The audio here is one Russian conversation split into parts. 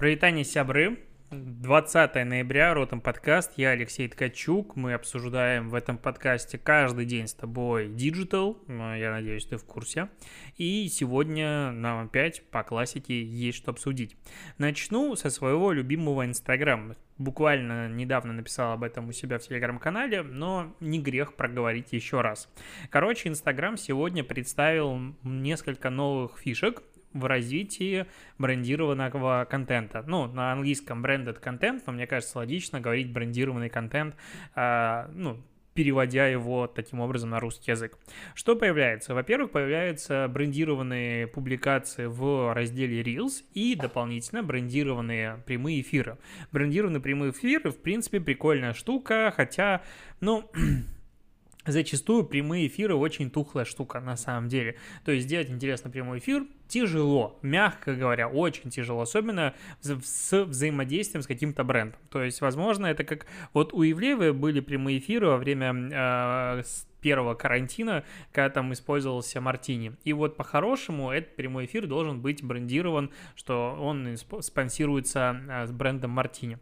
Привитание, сябры. 20 ноября, Ротом подкаст, я Алексей Ткачук, мы обсуждаем в этом подкасте каждый день с тобой Digital, я надеюсь, ты в курсе, и сегодня нам опять по классике есть что обсудить. Начну со своего любимого Инстаграма, буквально недавно написал об этом у себя в телеграм-канале, но не грех проговорить еще раз. Короче, Инстаграм сегодня представил несколько новых фишек, в развитии брендированного контента. Ну, на английском branded content, но мне кажется логично говорить брендированный контент, э, ну, переводя его таким образом на русский язык. Что появляется? Во-первых, появляются брендированные публикации в разделе Reels и дополнительно брендированные прямые эфиры. Брендированные прямые эфиры, в принципе, прикольная штука, хотя, ну, зачастую прямые эфиры очень тухлая штука на самом деле. То есть сделать интересный прямой эфир тяжело, мягко говоря, очень тяжело, особенно с взаимодействием с каким-то брендом. То есть, возможно, это как вот у Ивлеевой были прямые эфиры во время э, первого карантина, когда там использовался Мартини. И вот по-хорошему этот прямой эфир должен быть брендирован, что он спонсируется а, с брендом Мартини.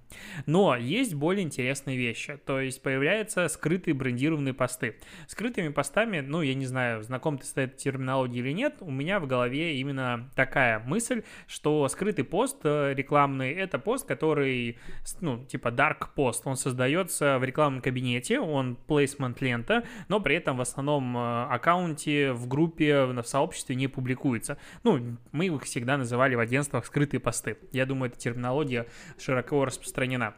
Но есть более интересные вещи, то есть появляются скрытые брендированные посты. Скрытыми постами, ну, я не знаю, знаком ты с этой терминологией или нет, у меня в голове именно такая мысль, что скрытый пост э, рекламный — это пост, который, ну, типа dark пост, он создается в рекламном кабинете, он placement лента, но при этом в основном э, аккаунте, в группе, в сообществе не публикуется. Ну, мы их всегда называли в агентствах скрытые посты. Я думаю, эта терминология широко распространена.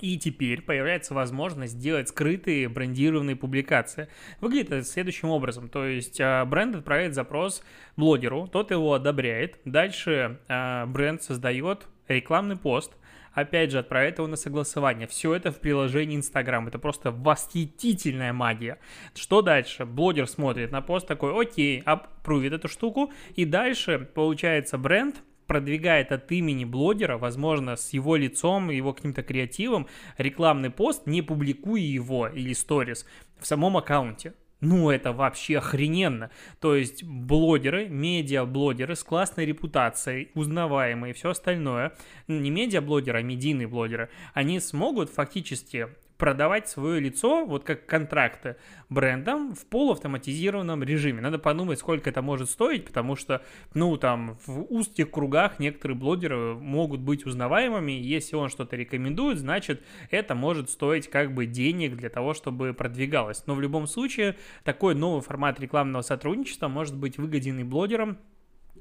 И теперь появляется возможность сделать скрытые брендированные публикации. Выглядит это следующим образом. То есть э, бренд отправляет запрос блогеру, тот его одобряет. Дальше э, бренд создает рекламный пост – опять же, отправляет его на согласование. Все это в приложении Инстаграм. Это просто восхитительная магия. Что дальше? Блогер смотрит на пост такой, окей, аппрувит эту штуку. И дальше, получается, бренд продвигает от имени блогера, возможно, с его лицом, его каким-то креативом, рекламный пост, не публикуя его или сторис в самом аккаунте. Ну, это вообще охрененно. То есть блогеры, медиа-блогеры с классной репутацией, узнаваемые и все остальное, не медиа-блогеры, а медийные блогеры, они смогут фактически продавать свое лицо, вот как контракты, брендам в полуавтоматизированном режиме. Надо подумать, сколько это может стоить, потому что, ну, там, в узких кругах некоторые блогеры могут быть узнаваемыми, если он что-то рекомендует, значит, это может стоить как бы денег для того, чтобы продвигалось. Но в любом случае, такой новый формат рекламного сотрудничества может быть выгоден и блогерам,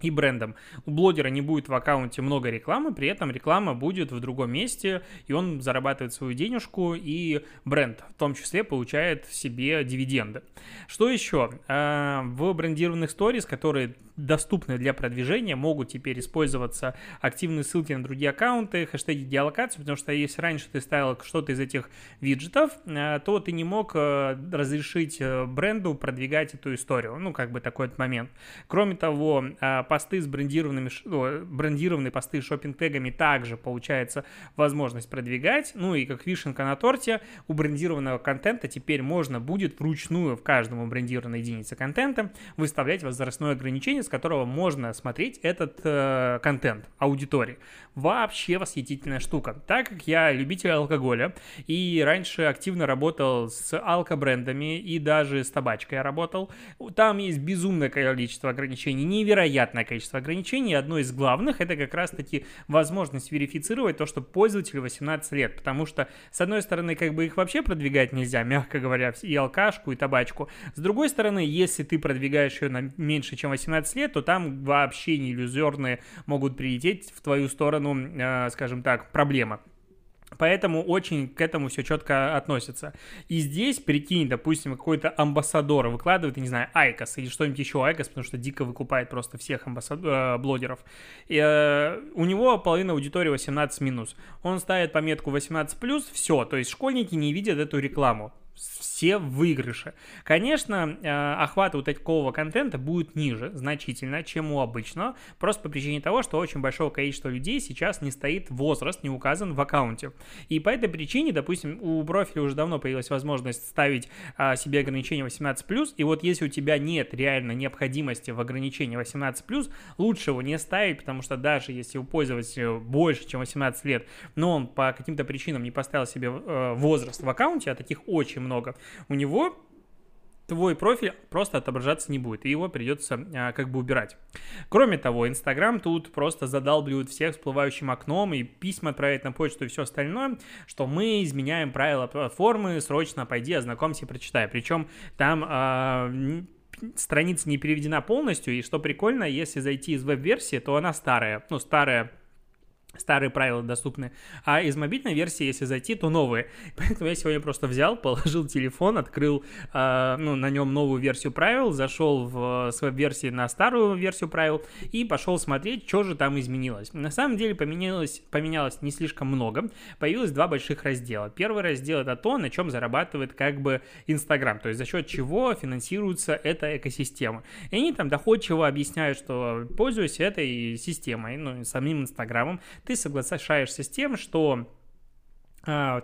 и брендом. У блогера не будет в аккаунте много рекламы, при этом реклама будет в другом месте, и он зарабатывает свою денежку, и бренд в том числе получает себе дивиденды. Что еще? А, в брендированных сторис, которые доступны для продвижения, могут теперь использоваться активные ссылки на другие аккаунты, хэштеги геолокации, потому что если раньше ты ставил что-то из этих виджетов, а, то ты не мог а, разрешить э, бренду продвигать эту историю. Ну, как бы такой вот момент. Кроме того, посты с брендированными, брендированные посты с шопинг-тегами также получается возможность продвигать. Ну и как вишенка на торте, у брендированного контента теперь можно будет вручную в каждому брендированной единице контента выставлять возрастное ограничение, с которого можно смотреть этот э, контент аудитории. Вообще восхитительная штука. Так как я любитель алкоголя и раньше активно работал с алкобрендами и даже с табачкой я работал, там есть безумное количество ограничений, невероятно невероятное количество ограничений. Одно из главных это как раз-таки возможность верифицировать то, что пользователю 18 лет. Потому что, с одной стороны, как бы их вообще продвигать нельзя, мягко говоря, и алкашку, и табачку. С другой стороны, если ты продвигаешь ее на меньше, чем 18 лет, то там вообще не иллюзорные могут прилететь в твою сторону, э, скажем так, проблемы. Поэтому очень к этому все четко относится. И здесь, прикинь, допустим, какой-то амбассадор выкладывает, не знаю, IQOS или что-нибудь еще IQOS, потому что дико выкупает просто всех амбассад... э, блогеров. И, э, у него половина аудитории 18 минус. Он ставит пометку 18 плюс, все, то есть школьники не видят эту рекламу все в выигрыше. Конечно, э, охват вот такого контента будет ниже значительно, чем у обычного, просто по причине того, что очень большое количество людей сейчас не стоит возраст, не указан в аккаунте. И по этой причине, допустим, у профиля уже давно появилась возможность ставить а, себе ограничение 18+, и вот если у тебя нет реально необходимости в ограничении 18+, лучше его не ставить, потому что даже если у пользователя больше, чем 18 лет, но он по каким-то причинам не поставил себе э, возраст в аккаунте, а таких очень много, у него твой профиль просто отображаться не будет, и его придется а, как бы убирать. Кроме того, Инстаграм тут просто задалбливает всех всплывающим окном и письма отправить на почту и все остальное, что мы изменяем правила платформы, срочно пойди, ознакомься прочитай. Причем там а, страница не переведена полностью, и что прикольно, если зайти из веб-версии, то она старая, ну, старая старые правила доступны, а из мобильной версии, если зайти, то новые. Поэтому я сегодня просто взял, положил телефон, открыл э, ну, на нем новую версию правил, зашел в, с веб-версии на старую версию правил и пошел смотреть, что же там изменилось. На самом деле поменялось, поменялось не слишком много. Появилось два больших раздела. Первый раздел это то, на чем зарабатывает как бы Инстаграм, то есть за счет чего финансируется эта экосистема. И они там доходчиво объясняют, что пользуясь этой системой, ну, самим Инстаграмом, ты соглашаешься с тем, что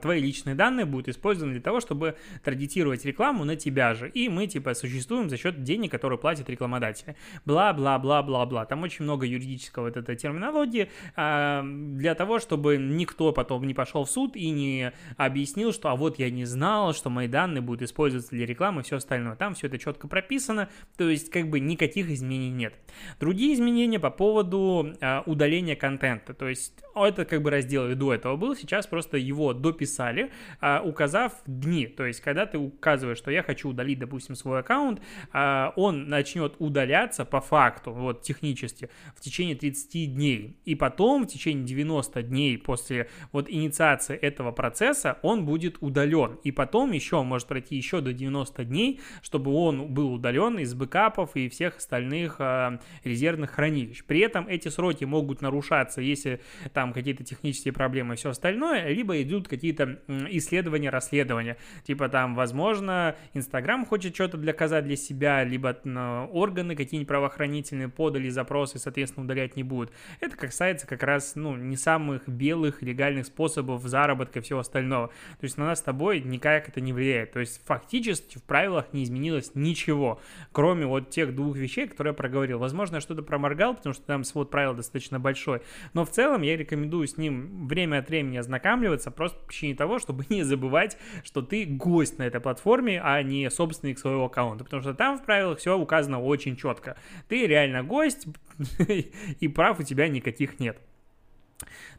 твои личные данные будут использованы для того, чтобы таргетировать рекламу на тебя же. И мы, типа, существуем за счет денег, которые платят рекламодатели. Бла-бла-бла-бла-бла. Там очень много юридического вот этой терминологии а, для того, чтобы никто потом не пошел в суд и не объяснил, что а вот я не знал, что мои данные будут использоваться для рекламы и все остальное. Там все это четко прописано, то есть как бы никаких изменений нет. Другие изменения по поводу а, удаления контента. То есть это как бы раздел до этого был, сейчас просто его дописали, а, указав дни. То есть, когда ты указываешь, что я хочу удалить, допустим, свой аккаунт, а, он начнет удаляться по факту, вот технически, в течение 30 дней. И потом в течение 90 дней после вот инициации этого процесса он будет удален. И потом еще может пройти еще до 90 дней, чтобы он был удален из бэкапов и всех остальных э, резервных хранилищ. При этом эти сроки могут нарушаться, если там какие-то технические проблемы и все остальное, либо идут идут какие-то исследования, расследования. Типа там, возможно, Инстаграм хочет что-то доказать для себя, либо органы какие-нибудь правоохранительные подали запросы, соответственно, удалять не будут. Это касается как раз, ну, не самых белых легальных способов заработка и всего остального. То есть на нас с тобой никак это не влияет. То есть фактически в правилах не изменилось ничего, кроме вот тех двух вещей, которые я проговорил. Возможно, я что-то проморгал, потому что там свод правил достаточно большой. Но в целом я рекомендую с ним время от времени ознакомливаться, просто просто по причине того, чтобы не забывать, что ты гость на этой платформе, а не собственник своего аккаунта, потому что там в правилах все указано очень четко. Ты реально гость, и прав у тебя никаких нет.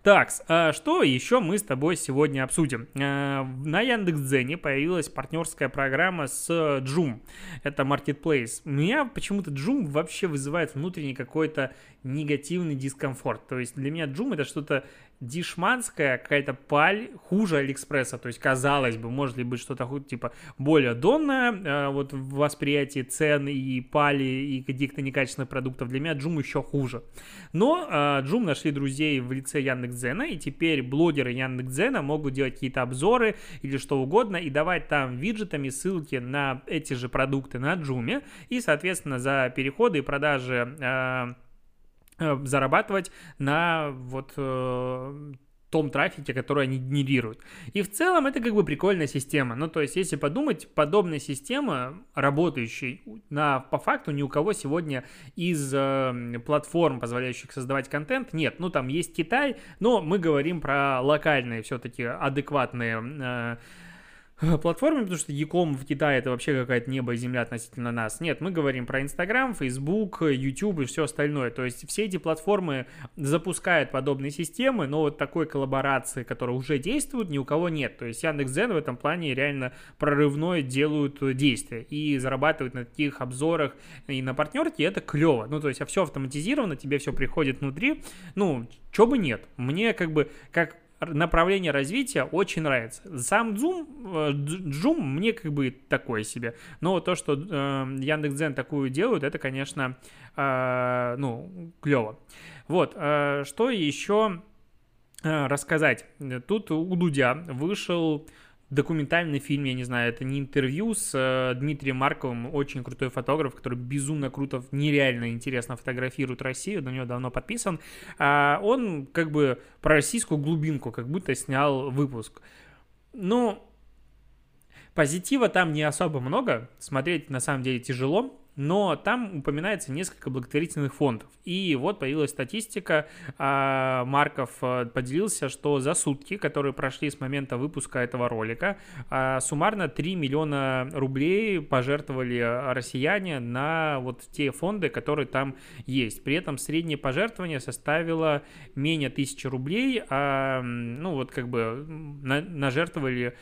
Так, а что еще мы с тобой сегодня обсудим? А, на Яндекс.Дзене появилась партнерская программа с Joom. Это Marketplace. Меня почему-то Joom вообще вызывает внутренний какой-то негативный дискомфорт. То есть для меня Joom это что-то дешманская какая-то паль хуже Алиэкспресса. То есть, казалось бы, может ли быть что-то типа более донное э, вот в восприятии цен и пали и каких-то некачественных продуктов. Для меня Джум еще хуже. Но э, Джум нашли друзей в лице Яндекс.Дзена, и теперь блогеры Яндекс.Дзена могут делать какие-то обзоры или что угодно и давать там виджетами ссылки на эти же продукты на Джуме. И, соответственно, за переходы и продажи э, Э, зарабатывать на вот э, том трафике, который они генерируют. И в целом это как бы прикольная система. Ну, то есть, если подумать, подобная система, работающая на, по факту ни у кого сегодня из э, платформ, позволяющих создавать контент, нет. Ну, там есть Китай, но мы говорим про локальные все-таки адекватные э, платформе, потому что Яком в Китае это вообще какая-то небо и земля относительно нас. Нет, мы говорим про Инстаграм, Фейсбук, YouTube и все остальное. То есть все эти платформы запускают подобные системы, но вот такой коллаборации, которая уже действует, ни у кого нет. То есть Яндекс.Дзен в этом плане реально прорывной делают действия и зарабатывают на таких обзорах и на партнерке, это клево. Ну, то есть а все автоматизировано, тебе все приходит внутри. Ну, чего бы нет. Мне как бы, как направление развития очень нравится. Сам Zoom, э, Zoom мне как бы такое себе. Но то, что э, Яндекс.Дзен такую делают, это, конечно, э, ну, клево. Вот, э, что еще э, рассказать? Тут у Дудя вышел документальный фильм, я не знаю, это не интервью с э, Дмитрием Марковым, очень крутой фотограф, который безумно круто, нереально интересно фотографирует Россию, на него давно подписан. А он как бы про российскую глубинку, как будто снял выпуск. Ну, позитива там не особо много, смотреть на самом деле тяжело, но там упоминается несколько благотворительных фондов. И вот появилась статистика, а, Марков а, поделился, что за сутки, которые прошли с момента выпуска этого ролика, а, суммарно 3 миллиона рублей пожертвовали россияне на вот те фонды, которые там есть. При этом среднее пожертвование составило менее тысячи рублей, а ну вот как бы на, нажертвовали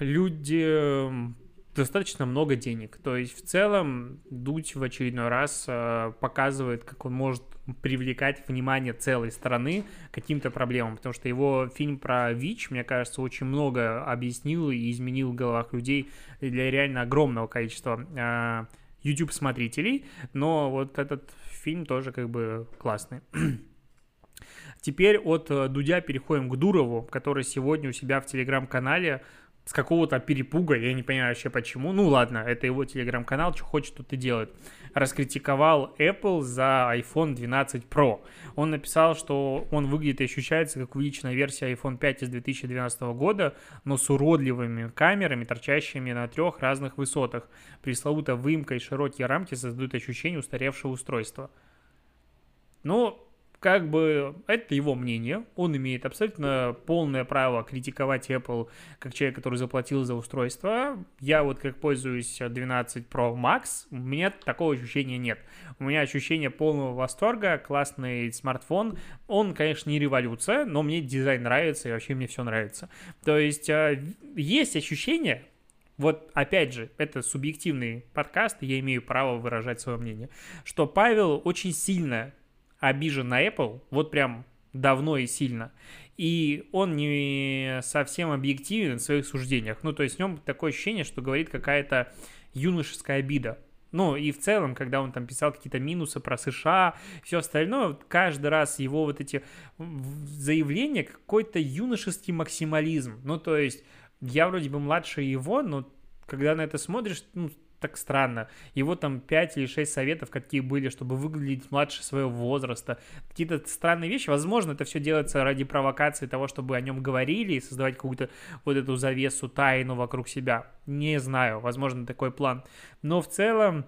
люди достаточно много денег. То есть в целом Дудь в очередной раз э, показывает, как он может привлекать внимание целой страны к каким-то проблемам, потому что его фильм про ВИЧ, мне кажется, очень много объяснил и изменил в головах людей для реально огромного количества э, YouTube-смотрителей, но вот этот фильм тоже как бы классный. Теперь от э, Дудя переходим к Дурову, который сегодня у себя в телеграм-канале с какого-то перепуга, я не понимаю вообще почему, ну ладно, это его телеграм-канал, что хочет, тут и делает, раскритиковал Apple за iPhone 12 Pro. Он написал, что он выглядит и ощущается как увеличенная версия iPhone 5 из 2012 года, но с уродливыми камерами, торчащими на трех разных высотах. Пресловутая выемка и широкие рамки создают ощущение устаревшего устройства. Ну, как бы это его мнение, он имеет абсолютно полное право критиковать Apple как человек, который заплатил за устройство. Я вот как пользуюсь 12 Pro Max, у меня такого ощущения нет. У меня ощущение полного восторга, классный смартфон. Он, конечно, не революция, но мне дизайн нравится и вообще мне все нравится. То есть э, есть ощущение, вот опять же, это субъективный подкаст, я имею право выражать свое мнение, что Павел очень сильно обижен на Apple, вот прям давно и сильно. И он не совсем объективен в своих суждениях. Ну, то есть в нем такое ощущение, что говорит какая-то юношеская обида. Ну, и в целом, когда он там писал какие-то минусы про США, все остальное, каждый раз его вот эти заявления, какой-то юношеский максимализм. Ну, то есть, я вроде бы младше его, но когда на это смотришь, ну, так странно. Его там 5 или 6 советов, какие были, чтобы выглядеть младше своего возраста. Какие-то странные вещи. Возможно, это все делается ради провокации того, чтобы о нем говорили и создавать какую-то вот эту завесу тайну вокруг себя. Не знаю, возможно, такой план. Но в целом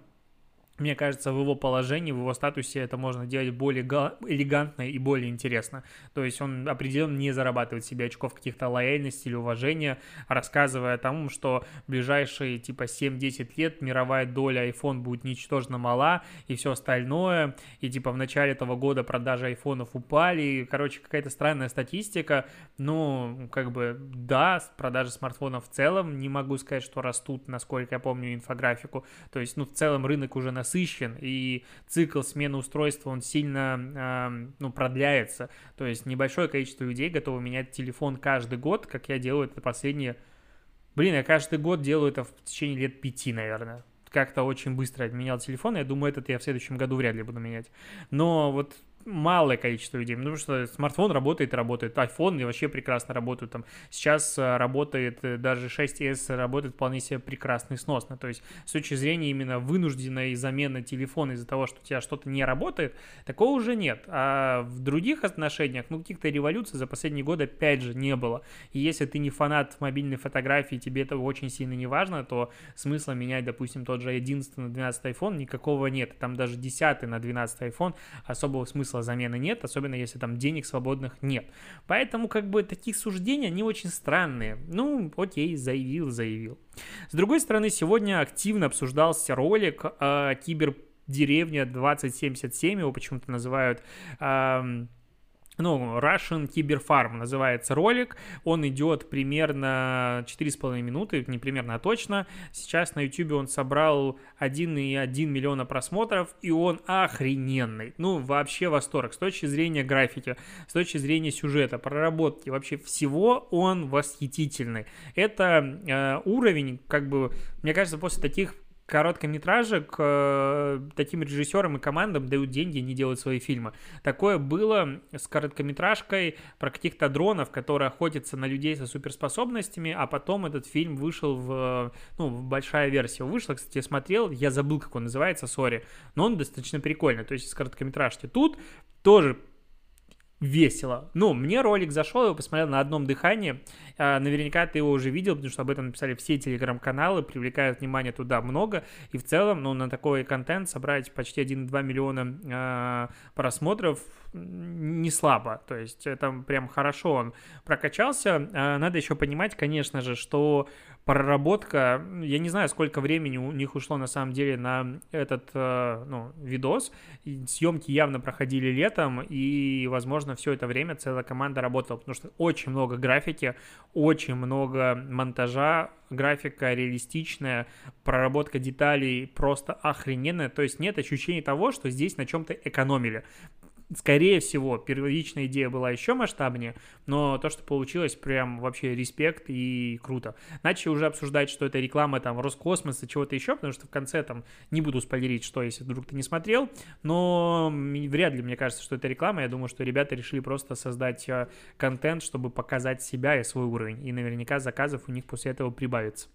мне кажется, в его положении, в его статусе это можно делать более элегантно и более интересно. То есть он определенно не зарабатывает себе очков каких-то лояльности или уважения, рассказывая о том, что в ближайшие типа 7-10 лет мировая доля iPhone будет ничтожно мала и все остальное. И типа в начале этого года продажи айфонов упали. Короче, какая-то странная статистика. Ну, как бы, да, продажи смартфонов в целом не могу сказать, что растут, насколько я помню инфографику. То есть, ну, в целом рынок уже на насыщен, и цикл смены устройства, он сильно, э, ну, продляется. То есть небольшое количество людей готовы менять телефон каждый год, как я делаю это последние... Блин, я каждый год делаю это в течение лет пяти, наверное как-то очень быстро менял телефон. Я думаю, этот я в следующем году вряд ли буду менять. Но вот малое количество людей, потому что смартфон работает работает, iPhone и вообще прекрасно работают, там. Сейчас э, работает, э, даже 6s работает вполне себе прекрасно и сносно, то есть с точки зрения именно вынужденной замены телефона из-за того, что у тебя что-то не работает, такого уже нет, а в других отношениях, ну, каких-то революций за последние годы опять же не было, и если ты не фанат мобильной фотографии, тебе это очень сильно не важно, то смысла менять, допустим, тот же 11 на 12 iPhone никакого нет, там даже 10 на 12 iPhone особого смысла смысла замены нет, особенно если там денег свободных нет. Поэтому как бы такие суждения, они очень странные. Ну, окей, заявил, заявил. С другой стороны, сегодня активно обсуждался ролик э, Кибердеревня 2077, его почему-то называют... Э, ну, Russian Cyber Farm называется ролик. Он идет примерно 4,5 минуты, не примерно, а точно. Сейчас на YouTube он собрал 1,1 миллиона просмотров, и он охрененный. Ну, вообще восторг. С точки зрения графики, с точки зрения сюжета, проработки, вообще всего он восхитительный. Это э, уровень, как бы, мне кажется, после таких короткометражек э, таким режиссерам и командам дают деньги, не делают свои фильмы. Такое было с короткометражкой про каких-то дронов, которые охотятся на людей со суперспособностями, а потом этот фильм вышел в, ну, большая версия вышла, кстати, смотрел, я забыл, как он называется, сори, но он достаточно прикольный, то есть с короткометражки. Тут тоже весело. Ну, мне ролик зашел, я посмотрел на одном дыхании. А, наверняка ты его уже видел, потому что об этом написали все телеграм-каналы, привлекают внимание туда много. И в целом, ну, на такой контент собрать почти 1,2 миллиона а, просмотров не слабо. То есть это прям хорошо он прокачался. А, надо еще понимать, конечно же, что проработка, я не знаю, сколько времени у них ушло на самом деле на этот э, ну, видос. Съемки явно проходили летом, и, возможно, все это время целая команда работала, потому что очень много графики, очень много монтажа, графика реалистичная, проработка деталей просто охрененная. То есть нет ощущения того, что здесь на чем-то экономили скорее всего, первичная идея была еще масштабнее, но то, что получилось, прям вообще респект и круто. Начали уже обсуждать, что это реклама там Роскосмоса, чего-то еще, потому что в конце там не буду спойлерить, что, если вдруг ты не смотрел, но вряд ли мне кажется, что это реклама. Я думаю, что ребята решили просто создать э, контент, чтобы показать себя и свой уровень, и наверняка заказов у них после этого прибавится.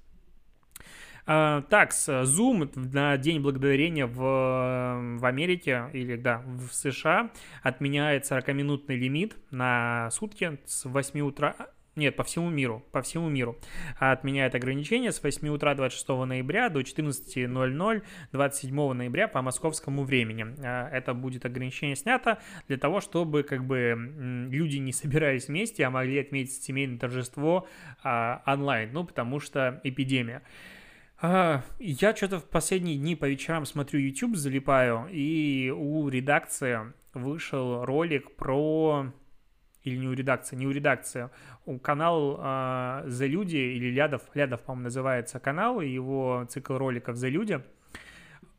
А, так, Zoom на День Благодарения в, в Америке или, да, в США отменяет 40-минутный лимит на сутки с 8 утра нет, по всему миру, по всему миру отменяет ограничения с 8 утра 26 ноября до 14.00 27 ноября по московскому времени. А, это будет ограничение снято для того, чтобы как бы люди не собирались вместе, а могли отметить семейное торжество а, онлайн, ну, потому что эпидемия. А, я что-то в последние дни по вечерам смотрю YouTube, залипаю, и у редакции вышел ролик про... Или не у редакции, не у редакции. У канал uh, The Люди, или Лядов, Лядов, по-моему, называется канал, и его цикл роликов The Люди –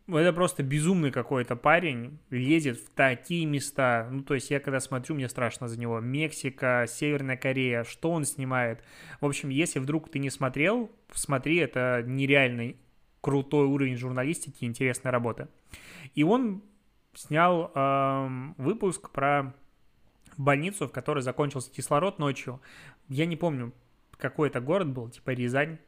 это просто безумный какой-то парень, лезет в такие места. Ну, то есть я когда смотрю, мне страшно за него. Мексика, Северная Корея, что он снимает. В общем, если вдруг ты не смотрел, смотри, это нереальный крутой уровень журналистики, интересная работа. И он снял эм, выпуск про больницу, в которой закончился кислород ночью. Я не помню, какой это город был, типа Рязань.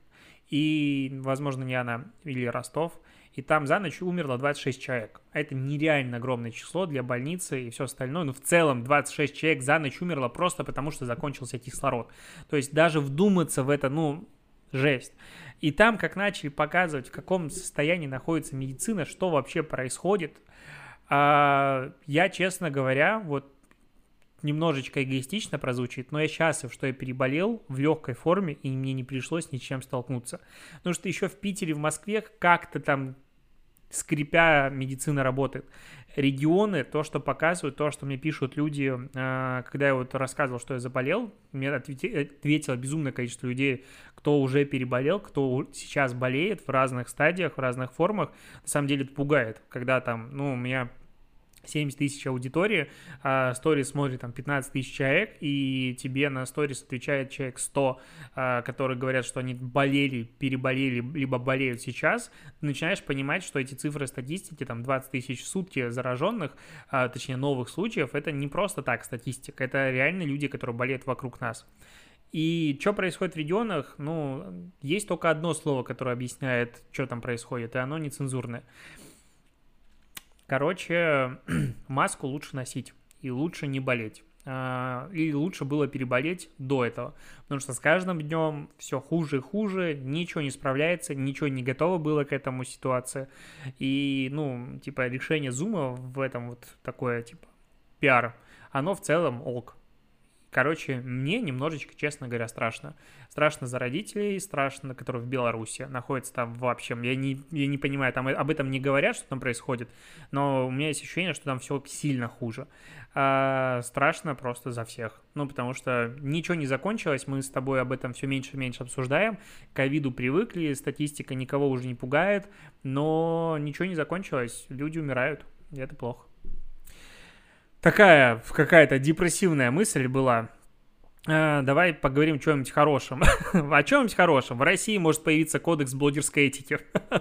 И, возможно, не она, или Ростов и там за ночь умерло 26 человек. Это нереально огромное число для больницы и все остальное. Но в целом 26 человек за ночь умерло просто потому, что закончился кислород. То есть даже вдуматься в это, ну, жесть. И там, как начали показывать, в каком состоянии находится медицина, что вообще происходит, а, я, честно говоря, вот немножечко эгоистично прозвучит, но я счастлив, что я переболел в легкой форме, и мне не пришлось ни чем столкнуться. Потому что еще в Питере, в Москве как-то там скрипя, медицина работает. Регионы, то, что показывают, то, что мне пишут люди, э, когда я вот рассказывал, что я заболел, мне ответило безумное количество людей, кто уже переболел, кто сейчас болеет в разных стадиях, в разных формах. На самом деле это пугает, когда там, ну, у меня 70 тысяч аудитории, а сторис смотрит там 15 тысяч человек, и тебе на сторис отвечает человек 100, а, которые говорят, что они болели, переболели, либо болеют сейчас, начинаешь понимать, что эти цифры статистики, там 20 тысяч в сутки зараженных, а, точнее новых случаев, это не просто так статистика, это реально люди, которые болеют вокруг нас. И что происходит в регионах, ну, есть только одно слово, которое объясняет, что там происходит, и оно нецензурное. Короче, маску лучше носить и лучше не болеть. А, и лучше было переболеть до этого. Потому что с каждым днем все хуже и хуже, ничего не справляется, ничего не готово было к этому ситуации. И, ну, типа, решение зума в этом вот такое, типа, пиар, оно в целом ок. Короче, мне немножечко, честно говоря, страшно. Страшно за родителей, страшно, которые в Беларуси находятся там вообще. Я не, я не понимаю, там об этом не говорят, что там происходит, но у меня есть ощущение, что там все сильно хуже. А, страшно просто за всех. Ну, потому что ничего не закончилось, мы с тобой об этом все меньше и меньше обсуждаем. К ковиду привыкли, статистика никого уже не пугает, но ничего не закончилось, люди умирают, и это плохо такая какая-то депрессивная мысль была. Э, давай поговорим о чем-нибудь хорошем. о чем-нибудь хорошем. В России может появиться кодекс блогерской этики.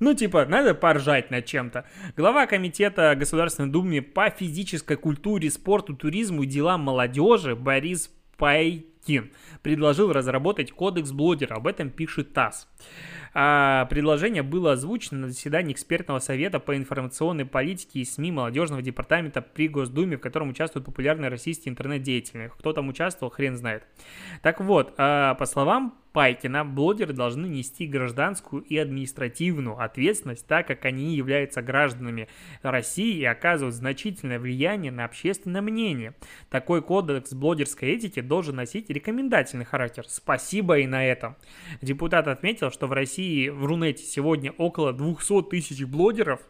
ну, типа, надо поржать над чем-то. Глава комитета Государственной Думы по физической культуре, спорту, туризму и делам молодежи Борис Пайкин предложил разработать кодекс блогера. Об этом пишет ТАСС. А предложение было озвучено на заседании экспертного совета по информационной политике и СМИ молодежного департамента при Госдуме, в котором участвуют популярные российские интернет-деятели. Кто там участвовал, хрен знает. Так вот, а, по словам Пайкина, блогеры должны нести гражданскую и административную ответственность, так как они являются гражданами России и оказывают значительное влияние на общественное мнение. Такой кодекс блогерской этики должен носить рекомендательный характер. Спасибо и на этом. Депутат отметил, что в России в Рунете сегодня около 200 тысяч блогеров,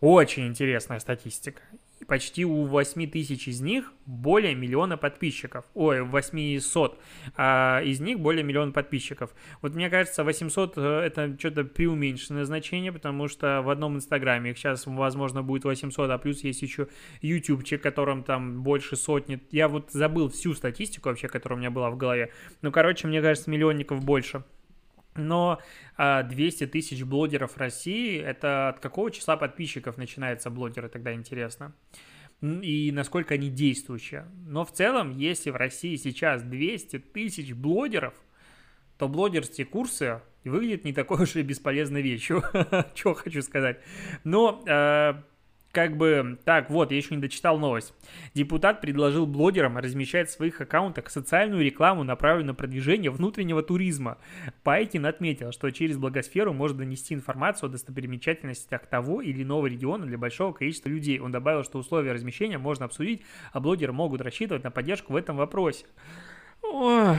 очень интересная статистика почти у 8 тысяч из них более миллиона подписчиков. Ой, 800. А из них более миллиона подписчиков. Вот мне кажется, 800 э, это что-то преуменьшенное значение, потому что в одном инстаграме их сейчас, возможно, будет 800, а плюс есть еще ютубчик, которым там больше сотни. Я вот забыл всю статистику вообще, которая у меня была в голове. Ну, короче, мне кажется, миллионников больше. Но 200 а, тысяч блогеров России, это от какого числа подписчиков начинаются блогеры, тогда интересно. И насколько они действующие. Но в целом, если в России сейчас 200 тысяч блогеров, то блогерские курсы выглядят не такой уж и бесполезной вещью. Чего хочу сказать. Но а, как бы, так, вот, я еще не дочитал новость. Депутат предложил блогерам размещать в своих аккаунтах социальную рекламу, направленную на продвижение внутреннего туризма. Пайкин отметил, что через благосферу можно донести информацию о достопримечательностях того или иного региона для большого количества людей. Он добавил, что условия размещения можно обсудить, а блогеры могут рассчитывать на поддержку в этом вопросе. Ой.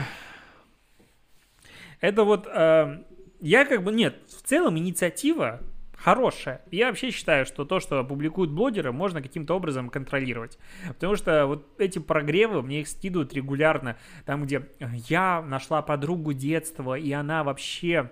Это вот... Э, я как бы... Нет, в целом инициатива хорошая. Я вообще считаю, что то, что публикуют блогеры, можно каким-то образом контролировать. Потому что вот эти прогревы, мне их скидывают регулярно. Там, где я нашла подругу детства, и она вообще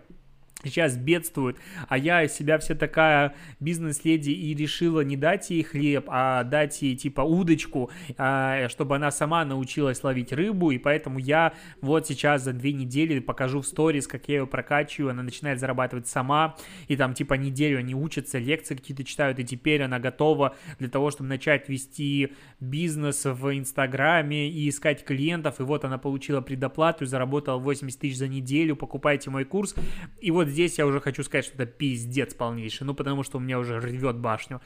сейчас бедствуют, а я из себя вся такая бизнес-леди и решила не дать ей хлеб, а дать ей типа удочку, а, чтобы она сама научилась ловить рыбу, и поэтому я вот сейчас за две недели покажу в сторис, как я ее прокачиваю, она начинает зарабатывать сама, и там типа неделю они учатся, лекции какие-то читают, и теперь она готова для того, чтобы начать вести бизнес в Инстаграме и искать клиентов, и вот она получила предоплату, заработала 80 тысяч за неделю, покупайте мой курс, и вот здесь я уже хочу сказать, что это пиздец полнейший, ну потому что у меня уже рвет башню.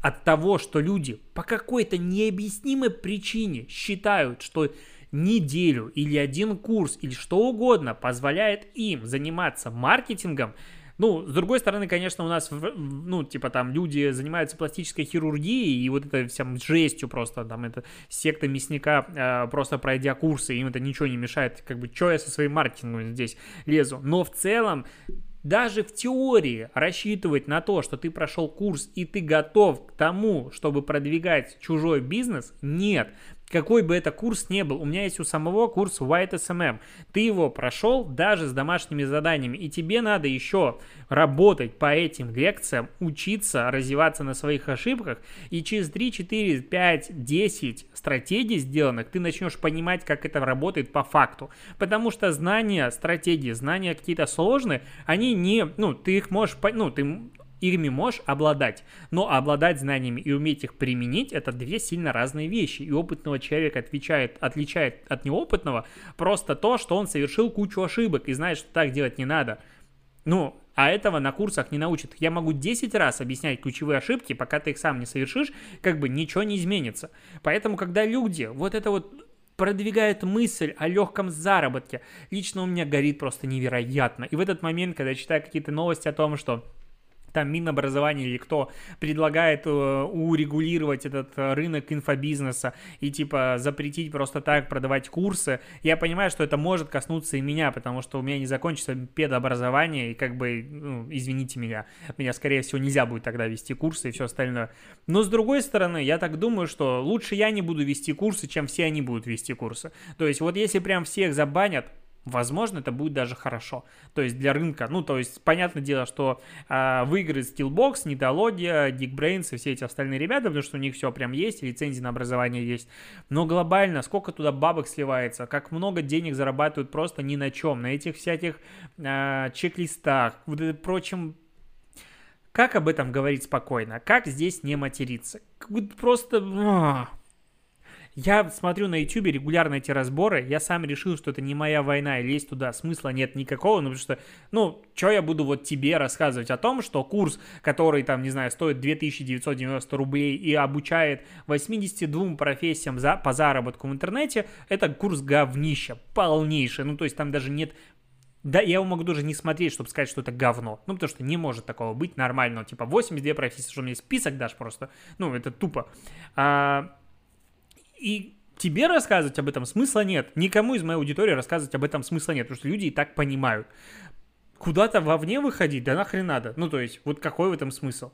От того, что люди по какой-то необъяснимой причине считают, что неделю или один курс или что угодно позволяет им заниматься маркетингом, ну, с другой стороны, конечно, у нас, ну, типа там люди занимаются пластической хирургией, и вот это всем жестью просто, там, это секта мясника, э, просто пройдя курсы, им это ничего не мешает, как бы, что я со своим маркетингом здесь лезу. Но в целом, даже в теории рассчитывать на то, что ты прошел курс и ты готов к тому, чтобы продвигать чужой бизнес, нет какой бы это курс ни был, у меня есть у самого курс White SMM. Ты его прошел даже с домашними заданиями, и тебе надо еще работать по этим лекциям, учиться, развиваться на своих ошибках, и через 3, 4, 5, 10 стратегий сделанных ты начнешь понимать, как это работает по факту. Потому что знания, стратегии, знания какие-то сложные, они не, ну, ты их можешь, ну, ты ими можешь обладать, но обладать знаниями и уметь их применить – это две сильно разные вещи. И опытного человека отвечает, отличает от неопытного просто то, что он совершил кучу ошибок и знает, что так делать не надо. Ну, а этого на курсах не научат. Я могу 10 раз объяснять ключевые ошибки, пока ты их сам не совершишь, как бы ничего не изменится. Поэтому, когда люди вот это вот продвигают мысль о легком заработке, лично у меня горит просто невероятно. И в этот момент, когда я читаю какие-то новости о том, что там Минобразование или кто предлагает э, урегулировать этот э, рынок инфобизнеса и типа запретить просто так продавать курсы, я понимаю, что это может коснуться и меня, потому что у меня не закончится педобразование, и как бы, ну, извините меня, меня, скорее всего, нельзя будет тогда вести курсы и все остальное. Но с другой стороны, я так думаю, что лучше я не буду вести курсы, чем все они будут вести курсы. То есть вот если прям всех забанят, Возможно, это будет даже хорошо. То есть для рынка, ну, то есть, понятное дело, что э, выиграет Steelbox, Нидология, Geekbrains и все эти остальные ребята, потому что у них все прям есть, лицензии на образование есть. Но глобально, сколько туда бабок сливается, как много денег зарабатывают просто ни на чем, на этих всяких э, чек-листах, вот прочим как об этом говорить спокойно? Как здесь не материться? Просто... Я смотрю на YouTube регулярно эти разборы, я сам решил, что это не моя война, и лезть туда смысла нет никакого, ну, потому что, ну, что я буду вот тебе рассказывать о том, что курс, который, там, не знаю, стоит 2990 рублей и обучает 82 профессиям за, по заработку в интернете, это курс говнища, полнейший, ну, то есть там даже нет да, я его могу даже не смотреть, чтобы сказать, что это говно. Ну, потому что не может такого быть нормального. Типа 82 профессии, что мне список дашь просто. Ну, это тупо. А, и тебе рассказывать об этом смысла нет. Никому из моей аудитории рассказывать об этом смысла нет, потому что люди и так понимают. Куда-то вовне выходить, да нахрен надо. Ну, то есть, вот какой в этом смысл?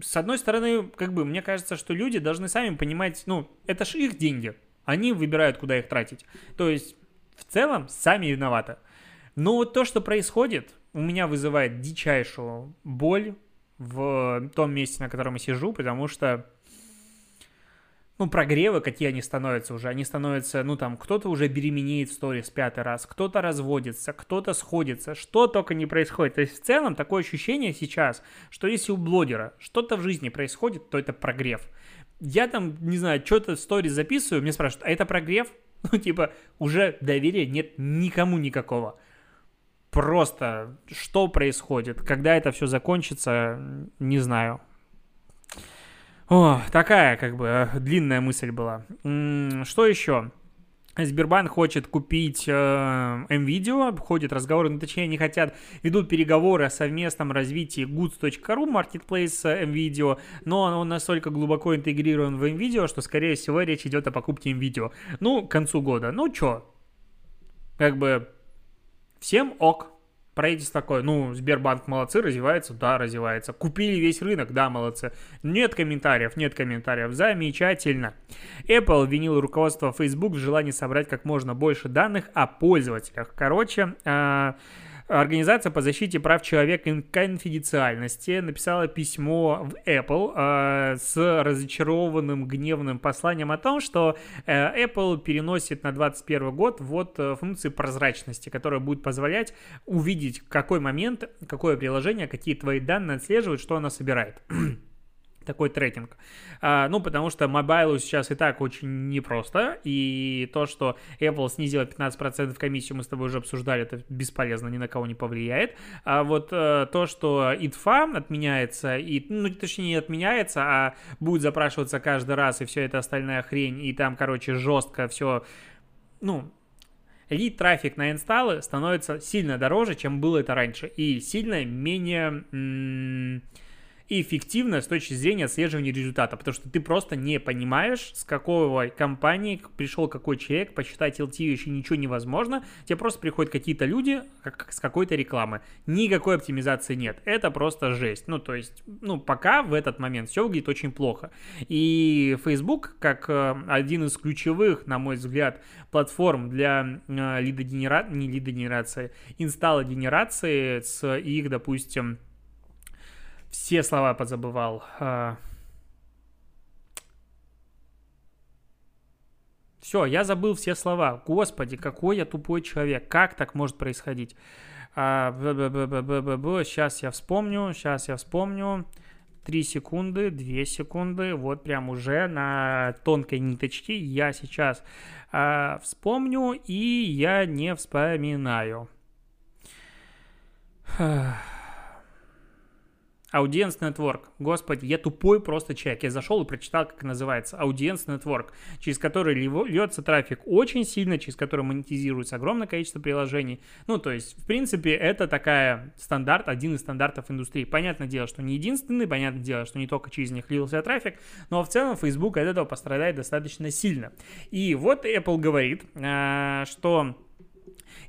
С одной стороны, как бы, мне кажется, что люди должны сами понимать, ну, это же их деньги. Они выбирают, куда их тратить. То есть, в целом, сами виноваты. Но вот то, что происходит, у меня вызывает дичайшую боль в том месте, на котором я сижу, потому что ну, прогревы, какие они становятся уже, они становятся, ну, там, кто-то уже беременеет в сторис пятый раз, кто-то разводится, кто-то сходится, что только не происходит. То есть, в целом, такое ощущение сейчас, что если у блогера что-то в жизни происходит, то это прогрев. Я там, не знаю, что-то в сторис записываю, мне спрашивают, а это прогрев? Ну, типа, уже доверия нет никому никакого просто что происходит, когда это все закончится, не знаю. О, такая как бы э, длинная мысль была. Что еще? Сбербанк хочет купить э, MVideo, ходит разговоры, ну, точнее, не хотят, ведут переговоры о совместном развитии goods.ru, marketplace э, MVideo, но он настолько глубоко интегрирован в MVideo, что, скорее всего, речь идет о покупке MVideo. Ну, к концу года. Ну, чё? Как бы Всем ок. Правительство такое, ну, Сбербанк молодцы, развивается, да, развивается. Купили весь рынок, да, молодцы. Нет комментариев, нет комментариев, замечательно. Apple винил руководство Facebook в желании собрать как можно больше данных о пользователях. Короче, э, Организация по защите прав человека и конфиденциальности написала письмо в Apple э, с разочарованным гневным посланием о том, что э, Apple переносит на 2021 год вот э, функции прозрачности, которая будет позволять увидеть, в какой момент, какое приложение, какие твои данные отслеживает, что оно собирает такой трекинг. А, ну, потому что мобайлу сейчас и так очень непросто, и то, что Apple снизила 15% комиссию, мы с тобой уже обсуждали, это бесполезно, ни на кого не повлияет. А вот а, то, что ITFA отменяется, и, ну, точнее, не отменяется, а будет запрашиваться каждый раз, и все это остальная хрень, и там, короче, жестко все, ну, лид трафик на инсталлы становится сильно дороже, чем было это раньше, и сильно менее... М- и эффективно с точки зрения отслеживания результата, потому что ты просто не понимаешь, с какой компании пришел какой человек, посчитать LT еще ничего невозможно, тебе просто приходят какие-то люди как, с какой-то рекламы. Никакой оптимизации нет, это просто жесть. Ну, то есть, ну, пока в этот момент все выглядит очень плохо. И Facebook, как э, один из ключевых, на мой взгляд, платформ для э, лидогенерации, не лидогенерации, инсталла генерации с их, допустим, все слова позабывал. А. Все, я забыл все слова. Господи, какой я тупой человек. Как так может происходить? А, сейчас я вспомню, сейчас я вспомню. Три секунды, две секунды, вот прям уже на тонкой ниточке я сейчас а, вспомню, и я не вспоминаю. Audience Network. Господи, я тупой просто человек. Я зашел и прочитал, как называется. Audience Network, через который льется трафик очень сильно, через который монетизируется огромное количество приложений. Ну, то есть, в принципе, это такая стандарт, один из стандартов индустрии. Понятное дело, что не единственный, понятное дело, что не только через них лился трафик, но в целом Facebook от этого пострадает достаточно сильно. И вот Apple говорит, а, что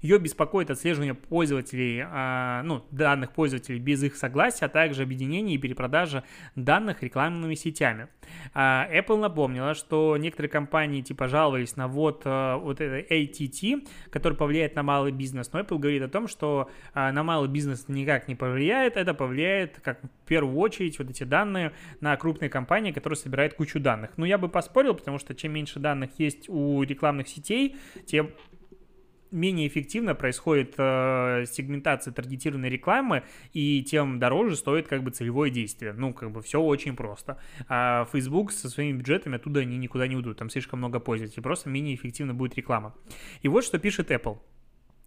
Ее беспокоит отслеживание пользователей, а, ну, данных пользователей без их согласия, а также объединение и перепродажа данных рекламными сетями. А, Apple напомнила, что некоторые компании типа жаловались на вот, а, вот это ATT, который повлияет на малый бизнес, но Apple говорит о том, что на малый бизнес никак не повлияет, это повлияет, как в первую очередь, вот эти данные на крупные компании, которые собирают кучу данных. Ну, я бы поспорил, потому что чем меньше данных есть у рекламных сетей, тем менее эффективно происходит э, сегментация таргетированной рекламы, и тем дороже стоит как бы целевое действие. Ну, как бы все очень просто. А Facebook со своими бюджетами оттуда они никуда не уйдут, там слишком много пользователей, просто менее эффективно будет реклама. И вот что пишет Apple.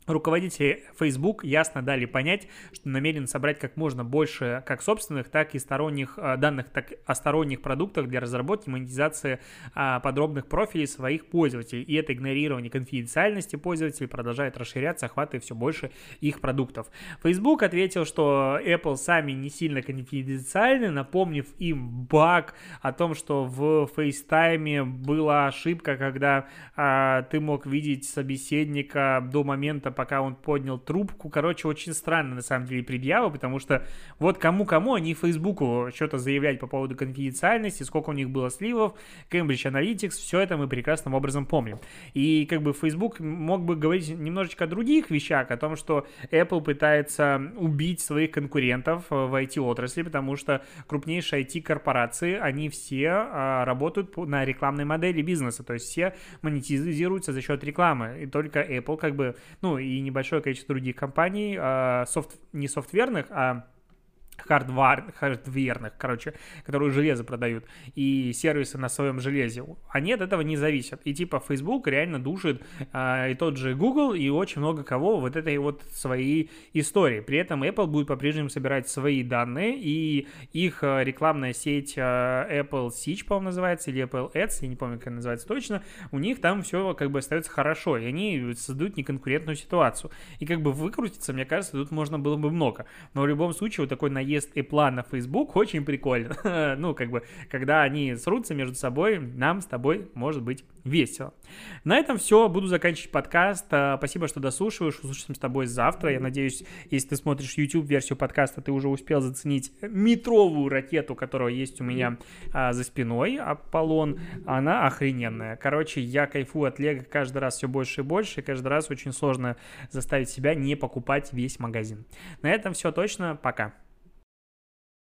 Руководители Facebook ясно дали понять, что намерен собрать как можно больше как собственных, так и сторонних э, данных так, о сторонних продуктах для разработки и монетизации а, подробных профилей своих пользователей. И это игнорирование конфиденциальности пользователей продолжает расширяться, охватывая все больше их продуктов. Facebook ответил, что Apple сами не сильно конфиденциальны, напомнив им баг о том, что в FaceTime была ошибка, когда а, ты мог видеть собеседника до момента, пока он поднял трубку. Короче, очень странно, на самом деле, предъява, потому что вот кому-кому, они Фейсбуку что-то заявлять по поводу конфиденциальности, сколько у них было сливов, Cambridge Analytics, все это мы прекрасным образом помним. И как бы Facebook мог бы говорить немножечко о других вещах, о том, что Apple пытается убить своих конкурентов э, в IT-отрасли, потому что крупнейшие IT-корпорации, они все а, работают на рекламной модели бизнеса, то есть все монетизируются за счет рекламы, и только Apple как бы, ну, и небольшое количество других компаний, а, софт, не софтверных, а хардвар, хардверных, короче, которые железо продают, и сервисы на своем железе, они от этого не зависят. И типа Facebook реально душит а, и тот же Google, и очень много кого вот этой вот своей истории. При этом Apple будет по-прежнему собирать свои данные, и их а, рекламная сеть а, Apple Search, по-моему, называется, или Apple Ads, я не помню, как она называется точно, у них там все как бы остается хорошо, и они создают неконкурентную ситуацию. И как бы выкрутиться, мне кажется, тут можно было бы много. Но в любом случае вот такой наезд наезд Apple на Facebook очень прикольно. ну, как бы, когда они срутся между собой, нам с тобой может быть весело. На этом все. Буду заканчивать подкаст. А, спасибо, что дослушиваешь. Услышимся с тобой завтра. Я надеюсь, если ты смотришь YouTube-версию подкаста, ты уже успел заценить метровую ракету, которая есть у меня а, за спиной. Аполлон. Она охрененная. Короче, я кайфую от Лего каждый раз все больше и больше. И каждый раз очень сложно заставить себя не покупать весь магазин. На этом все точно. Пока.